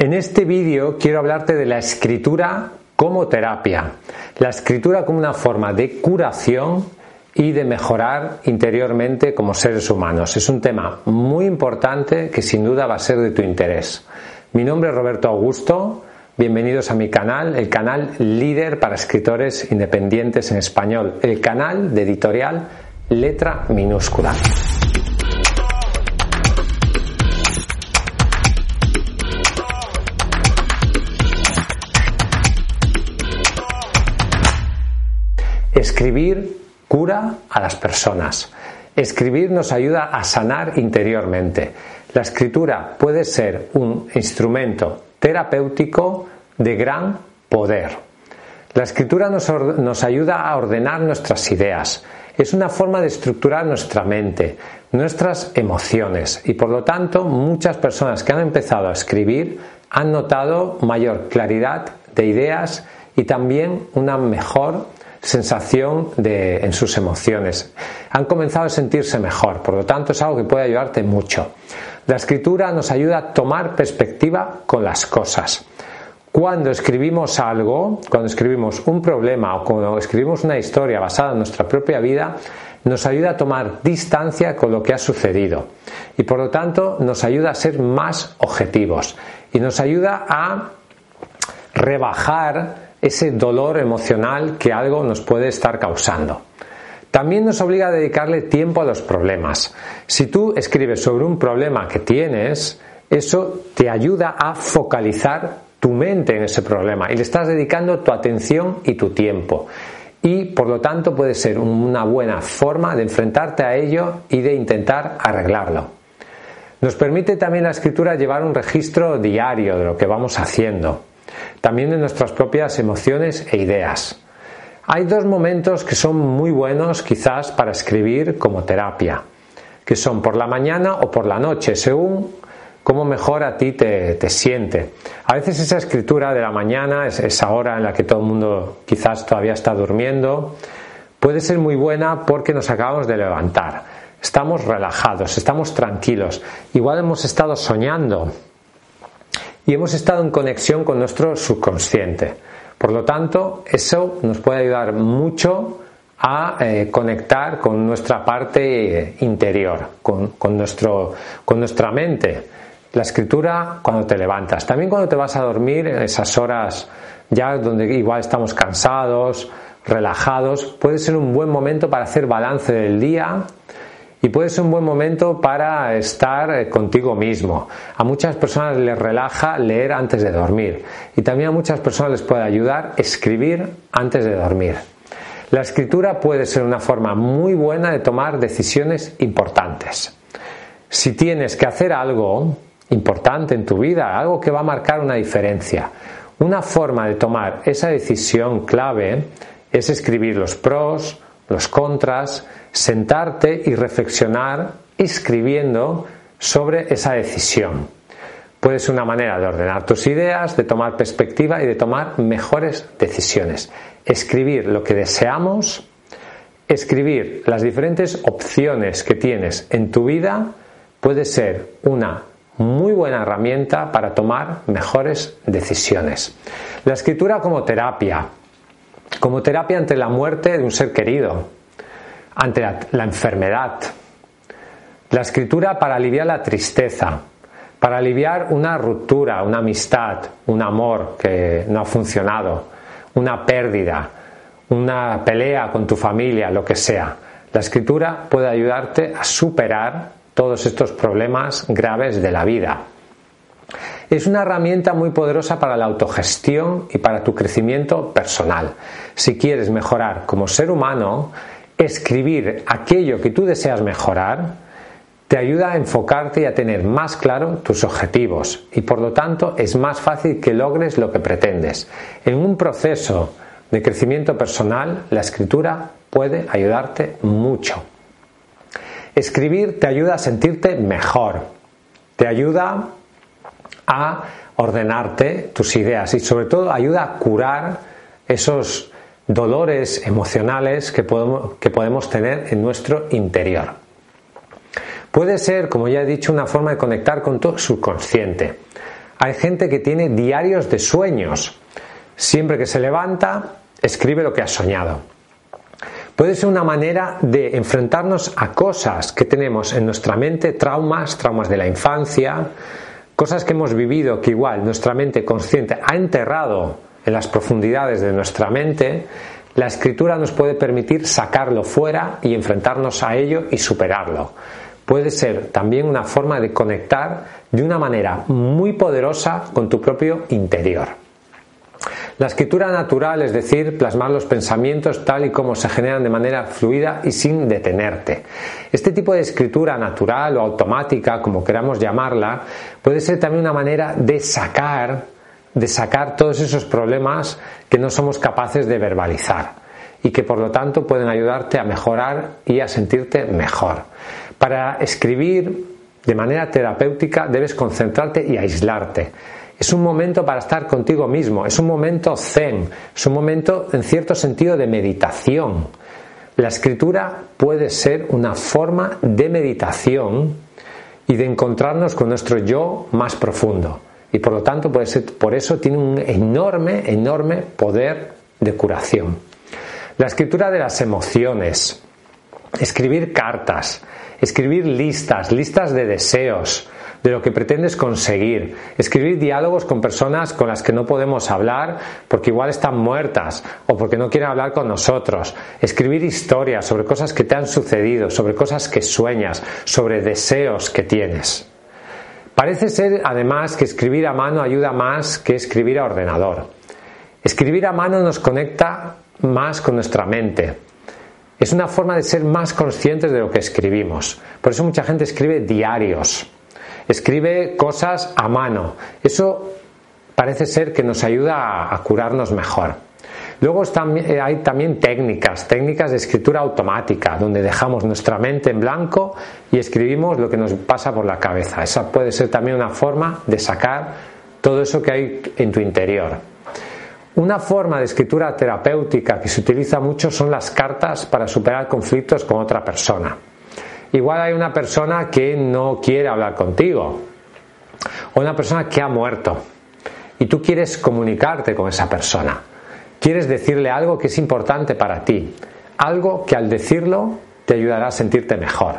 En este vídeo quiero hablarte de la escritura como terapia, la escritura como una forma de curación y de mejorar interiormente como seres humanos. Es un tema muy importante que sin duda va a ser de tu interés. Mi nombre es Roberto Augusto, bienvenidos a mi canal, el canal líder para escritores independientes en español, el canal de editorial Letra Minúscula. Escribir cura a las personas. Escribir nos ayuda a sanar interiormente. La escritura puede ser un instrumento terapéutico de gran poder. La escritura nos, ayuda a ordenar nuestras ideas. Es una forma de estructurar nuestra mente, nuestras emociones y por lo tanto muchas personas que han empezado a escribir han notado mayor claridad de ideas y también una mejor sensación de, en sus emociones. Han comenzado a sentirse mejor, por lo tanto es algo que puede ayudarte mucho. La escritura nos ayuda a tomar perspectiva con las cosas. Cuando escribimos algo, cuando escribimos un problema o cuando escribimos una historia basada en nuestra propia vida, nos ayuda a tomar distancia con lo que ha sucedido y por lo tanto nos ayuda a ser más objetivos y nos ayuda a rebajar ese dolor emocional que algo nos puede estar causando. También nos obliga a dedicarle tiempo a los problemas. Si tú escribes sobre un problema que tienes, eso te ayuda a focalizar tu mente en ese problema y le estás dedicando tu atención y tu tiempo. Y por lo tanto puede ser una buena forma de enfrentarte a ello y de intentar arreglarlo. Nos permite también la escritura llevar un registro diario de lo que vamos haciendo también de nuestras propias emociones e ideas. Hay dos momentos que son muy buenos quizás para escribir como terapia, que son por la mañana o por la noche, según cómo mejor a ti te, siente. A veces esa escritura de la mañana, esa hora en la que todo el mundo quizás todavía está durmiendo, puede ser muy buena porque nos acabamos de levantar. Estamos relajados, estamos tranquilos. Igual hemos estado soñando y hemos estado en conexión con nuestro subconsciente. Por lo tanto, eso nos puede ayudar mucho a eh, conectar con nuestra parte interior, con, nuestro, con nuestra mente. La escritura cuando te levantas, también cuando te vas a dormir, esas horas ya donde igual estamos cansados, relajados, puede ser un buen momento para hacer balance del día, y puede ser un buen momento para estar eh, contigo mismo. A muchas personas les relaja leer antes de dormir y también a muchas personas les puede ayudar escribir antes de dormir. La escritura puede ser una forma muy buena de tomar decisiones importantes. Si tienes que hacer algo importante en tu vida, algo que va a marcar una diferencia, una forma de tomar esa decisión clave es escribir los pros, los contras, sentarte y reflexionar escribiendo sobre esa decisión. Puede ser una manera de ordenar tus ideas, de tomar perspectiva y de tomar mejores decisiones. Escribir lo que deseamos, escribir las diferentes opciones que tienes en tu vida puede ser una muy buena herramienta para tomar mejores decisiones. La escritura como terapia, como terapia ante la muerte de un ser querido, ante la, enfermedad. La escritura para aliviar la tristeza, para aliviar una ruptura, una amistad, un amor que no ha funcionado, una pérdida, una pelea con tu familia, lo que sea. La escritura puede ayudarte a superar todos estos problemas graves de la vida. Es una herramienta muy poderosa para la autogestión y para tu crecimiento personal. Si quieres mejorar como ser humano, escribir aquello que tú deseas mejorar te ayuda a enfocarte y a tener más claro tus objetivos y por lo tanto es más fácil que logres lo que pretendes. En un proceso de crecimiento personal, la escritura puede ayudarte mucho. Escribir te ayuda a sentirte mejor, te ayuda a ordenarte tus ideas y sobre todo ayuda a curar esos dolores emocionales que podemos, que podemos tener en nuestro interior. Puede ser, como ya he dicho, una forma de conectar con tu subconsciente. Hay gente que tiene diarios de sueños. Siempre que se levanta, escribe lo que ha soñado. Puede ser una manera de enfrentarnos a cosas que tenemos en nuestra mente, traumas, traumas de la infancia, cosas que hemos vivido que igual nuestra mente consciente ha enterrado en las profundidades de nuestra mente. La escritura nos puede permitir sacarlo fuera y enfrentarnos a ello y superarlo. Puede ser también una forma de conectar de una manera muy poderosa con tu propio interior. La escritura natural, es decir, plasmar los pensamientos tal y como se generan de manera fluida y sin detenerte. Este tipo de escritura natural o automática, como queramos llamarla, puede ser también una manera de sacar, de sacar todos esos problemas que no somos capaces de verbalizar y que por lo tanto pueden ayudarte a mejorar y a sentirte mejor. Para escribir de manera terapéutica debes concentrarte y aislarte es un momento para estar contigo mismo, es un momento zen, es un momento en cierto sentido de meditación. La escritura puede ser una forma de meditación y de encontrarnos con nuestro yo más profundo. Y por lo tanto, puede ser, por eso tiene un enorme, enorme poder de curación. La escritura de las emociones, escribir cartas, escribir listas, listas de deseos, de lo que pretendes conseguir, escribir diálogos con personas con las que no podemos hablar porque igual están muertas o porque no quieren hablar con nosotros, escribir historias sobre cosas que te han sucedido, sobre cosas que sueñas, sobre deseos que tienes. Parece ser además que escribir a mano ayuda más que escribir a ordenador. Escribir a mano nos conecta más con nuestra mente. Es una forma de ser más conscientes de lo que escribimos. Por eso mucha gente escribe diarios escribe cosas a mano. Eso parece ser que nos ayuda a, curarnos mejor. Luego eh, hay también técnicas, técnicas de escritura automática, donde dejamos nuestra mente en blanco y escribimos lo que nos pasa por la cabeza. Esa puede ser también una forma de sacar todo eso que hay en tu interior. Una forma de escritura terapéutica que se utiliza mucho son las cartas para superar conflictos con otra persona. Igual hay una persona que no quiere hablar contigo o una persona que ha muerto y tú quieres comunicarte con esa persona. Quieres decirle algo que es importante para ti, algo que al decirlo te ayudará a sentirte mejor.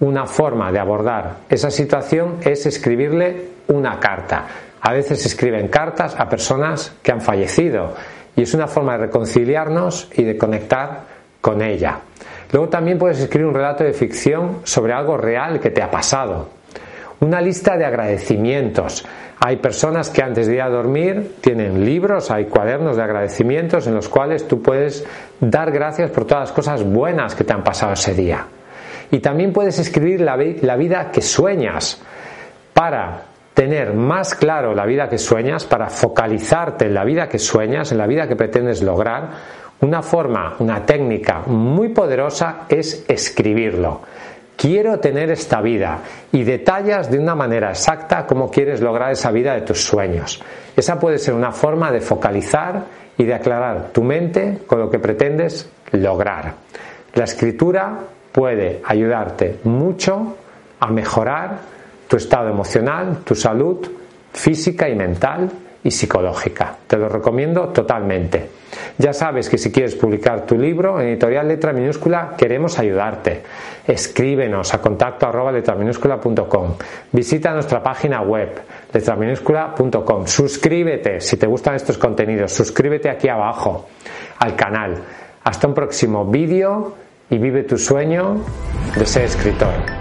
Una forma de abordar esa situación es escribirle una carta. A veces se escriben cartas a personas que han fallecido y es una forma de reconciliarnos y de conectar con ella. Luego también puedes escribir un relato de ficción sobre algo real que te ha pasado. Una lista de agradecimientos. Hay personas que antes de ir a dormir tienen libros, hay cuadernos de agradecimientos en los cuales tú puedes dar gracias por todas las cosas buenas que te han pasado ese día. Y también puedes escribir la, la vida que sueñas para tener más claro la vida que sueñas, para focalizarte en la vida que sueñas, en la vida que pretendes lograr, una forma, una técnica muy poderosa es escribirlo. Quiero tener esta vida y detallas de una manera exacta cómo quieres lograr esa vida de tus sueños. Esa puede ser una forma de focalizar y de aclarar tu mente con lo que pretendes lograr. La escritura puede ayudarte mucho a mejorar tu estado emocional, tu salud física y mental y psicológica. Te lo recomiendo totalmente. Ya sabes que si quieres publicar tu libro en editorial letra minúscula, queremos ayudarte. Escríbenos a contacto arroba letraminúscula.com. Visita nuestra página web letraminúscula.com. Suscríbete si te gustan estos contenidos. Suscríbete aquí abajo al canal. Hasta un próximo vídeo y vive tu sueño de ser escritor.